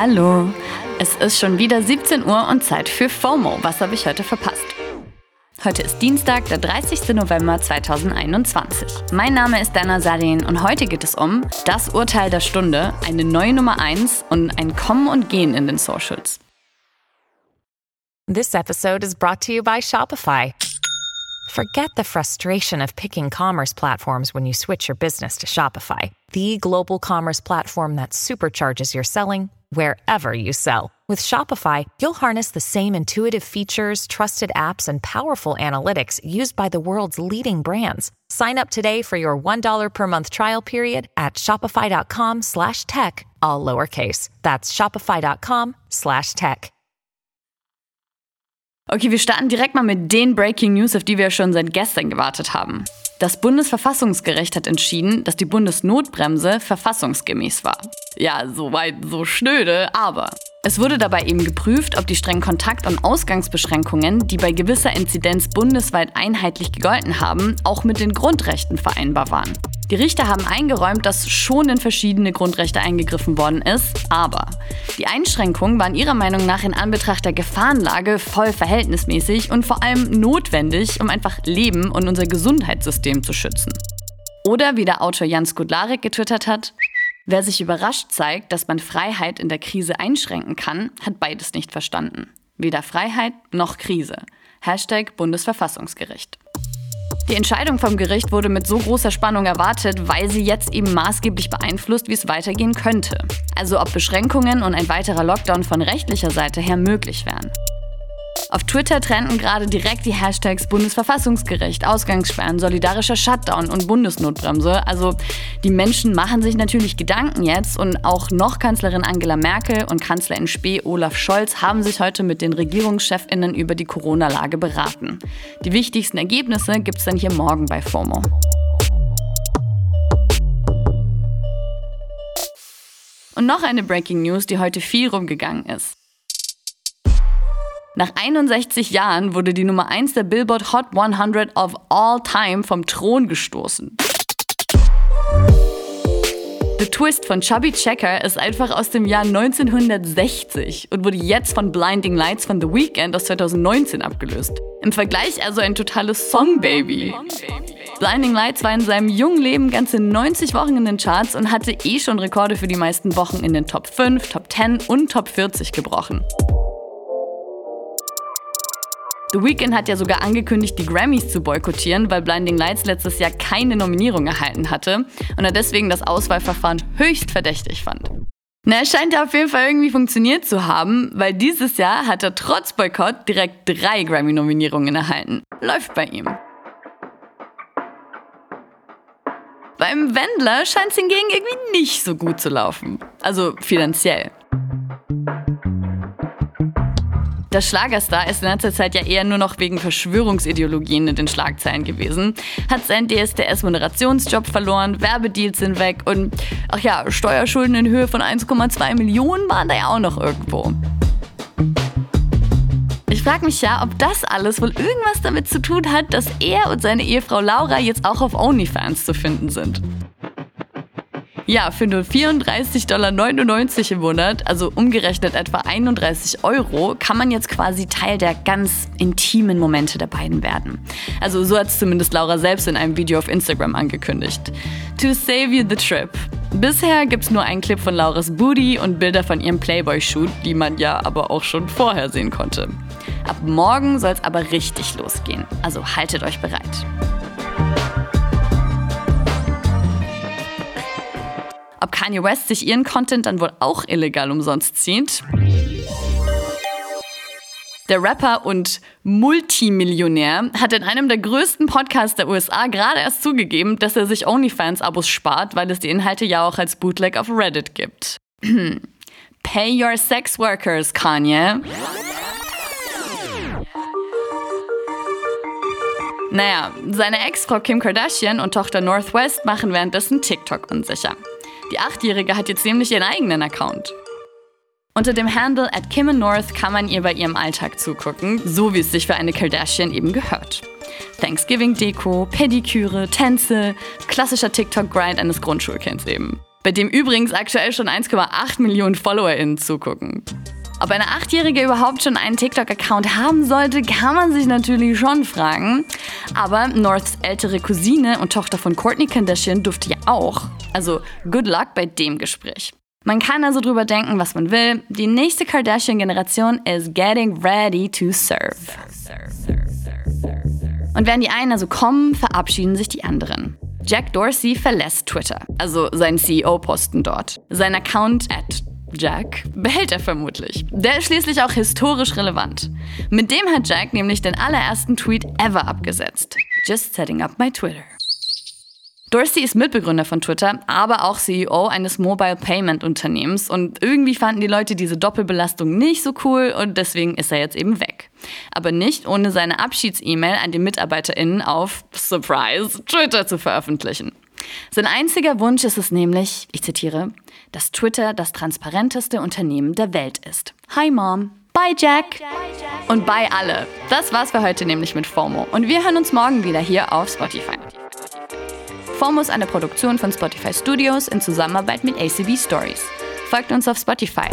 Hallo. Es ist schon wieder 17 Uhr und Zeit für FOMO. Was habe ich heute verpasst? Heute ist Dienstag, der 30. November 2021. Mein Name ist Dana Sadin und heute geht es um das Urteil der Stunde, eine neue Nummer 1 und ein Kommen und Gehen in den Socials. This episode is brought to you by Shopify. Forget the frustration of picking commerce platforms when you switch your business to Shopify, the global commerce platform that supercharges your selling wherever you sell. With Shopify, you'll harness the same intuitive features, trusted apps, and powerful analytics used by the world's leading brands. Sign up today for your $1 per month trial period at shopify.com slash tech, all lowercase. That's shopify.com slash tech. Okay, wir starten direkt mal mit den Breaking News, auf die wir schon seit gestern gewartet haben. Das Bundesverfassungsgericht hat entschieden, dass die Bundesnotbremse verfassungsgemäß war. Ja, soweit so schnöde, aber es wurde dabei eben geprüft, ob die strengen Kontakt- und Ausgangsbeschränkungen, die bei gewisser Inzidenz bundesweit einheitlich gegolten haben, auch mit den Grundrechten vereinbar waren. Die Richter haben eingeräumt, dass schon in verschiedene Grundrechte eingegriffen worden ist, aber die Einschränkungen waren ihrer Meinung nach in Anbetracht der Gefahrenlage voll verhältnismäßig und vor allem notwendig, um einfach Leben und unser Gesundheitssystem zu schützen. Oder wie der Autor Jan Skudlarek getwittert hat, wer sich überrascht zeigt, dass man Freiheit in der Krise einschränken kann, hat beides nicht verstanden. Weder Freiheit noch Krise. Hashtag Bundesverfassungsgericht. Die Entscheidung vom Gericht wurde mit so großer Spannung erwartet, weil sie jetzt eben maßgeblich beeinflusst, wie es weitergehen könnte. Also ob Beschränkungen und ein weiterer Lockdown von rechtlicher Seite her möglich wären. Auf Twitter trennten gerade direkt die Hashtags Bundesverfassungsgericht, Ausgangssperren, solidarischer Shutdown und Bundesnotbremse. Also die Menschen machen sich natürlich Gedanken jetzt und auch noch Kanzlerin Angela Merkel und Kanzler in Spee Olaf Scholz haben sich heute mit den Regierungschefinnen über die Corona-Lage beraten. Die wichtigsten Ergebnisse gibt es dann hier morgen bei FOMO. Und noch eine Breaking News, die heute viel rumgegangen ist. Nach 61 Jahren wurde die Nummer 1 der Billboard Hot 100 of All Time vom Thron gestoßen. The Twist von Chubby Checker ist einfach aus dem Jahr 1960 und wurde jetzt von Blinding Lights von The Weeknd aus 2019 abgelöst. Im Vergleich also ein totales Songbaby. Blinding Lights war in seinem jungen Leben ganze 90 Wochen in den Charts und hatte eh schon Rekorde für die meisten Wochen in den Top 5, Top 10 und Top 40 gebrochen. The Weeknd hat ja sogar angekündigt, die Grammys zu boykottieren, weil Blinding Lights letztes Jahr keine Nominierung erhalten hatte und er deswegen das Auswahlverfahren höchst verdächtig fand. Na, es scheint ja auf jeden Fall irgendwie funktioniert zu haben, weil dieses Jahr hat er trotz Boykott direkt drei Grammy-Nominierungen erhalten. Läuft bei ihm. Beim Wendler scheint es hingegen irgendwie nicht so gut zu laufen. Also finanziell. Der Schlagerstar ist in letzter Zeit ja eher nur noch wegen Verschwörungsideologien in den Schlagzeilen gewesen, hat seinen DSDS-Moderationsjob verloren, Werbedeals sind weg und, ach ja, Steuerschulden in Höhe von 1,2 Millionen waren da ja auch noch irgendwo. Ich frage mich ja, ob das alles wohl irgendwas damit zu tun hat, dass er und seine Ehefrau Laura jetzt auch auf OnlyFans zu finden sind. Ja, für nur 34,99 Dollar im Monat, also umgerechnet etwa 31 Euro, kann man jetzt quasi Teil der ganz intimen Momente der beiden werden. Also so hat es zumindest Laura selbst in einem Video auf Instagram angekündigt. To save you the trip. Bisher gibt es nur einen Clip von Lauras Booty und Bilder von ihrem Playboy-Shoot, die man ja aber auch schon vorher sehen konnte. Ab morgen soll es aber richtig losgehen, also haltet euch bereit. Kanye West sich ihren Content dann wohl auch illegal umsonst zieht. Der Rapper und Multimillionär hat in einem der größten Podcasts der USA gerade erst zugegeben, dass er sich OnlyFans-Abos spart, weil es die Inhalte ja auch als Bootleg auf Reddit gibt. Pay your sex workers, Kanye. Naja, seine Ex-Frau Kim Kardashian und Tochter Northwest machen währenddessen TikTok unsicher. Die Achtjährige hat jetzt nämlich ihren eigenen Account. Unter dem Handle at Kim North kann man ihr bei ihrem Alltag zugucken, so wie es sich für eine Kardashian eben gehört. Thanksgiving-Deko, Pediküre, Tänze, klassischer TikTok-Grind eines Grundschulkinds eben. bei dem übrigens aktuell schon 1,8 Millionen FollowerInnen zugucken. Ob eine Achtjährige überhaupt schon einen TikTok-Account haben sollte, kann man sich natürlich schon fragen. Aber Norths ältere Cousine und Tochter von Courtney Kardashian durfte ja auch. Also good luck bei dem Gespräch. Man kann also drüber denken, was man will. Die nächste Kardashian-Generation is getting ready to serve. Und während die einen also kommen, verabschieden sich die anderen. Jack Dorsey verlässt Twitter, also seinen CEO-Posten dort. Sein Account at Jack behält er vermutlich. Der ist schließlich auch historisch relevant. Mit dem hat Jack nämlich den allerersten Tweet ever abgesetzt. Just setting up my Twitter. Dorsey ist Mitbegründer von Twitter, aber auch CEO eines Mobile Payment Unternehmens und irgendwie fanden die Leute diese Doppelbelastung nicht so cool und deswegen ist er jetzt eben weg. Aber nicht ohne seine Abschieds-E-Mail an die MitarbeiterInnen auf Surprise Twitter zu veröffentlichen. Sein einziger Wunsch ist es nämlich, ich zitiere, dass Twitter das transparenteste Unternehmen der Welt ist. Hi Mom. Bye Jack. Und bye alle. Das war's für heute nämlich mit FOMO. Und wir hören uns morgen wieder hier auf Spotify. FOMO ist eine Produktion von Spotify Studios in Zusammenarbeit mit ACB Stories. Folgt uns auf Spotify.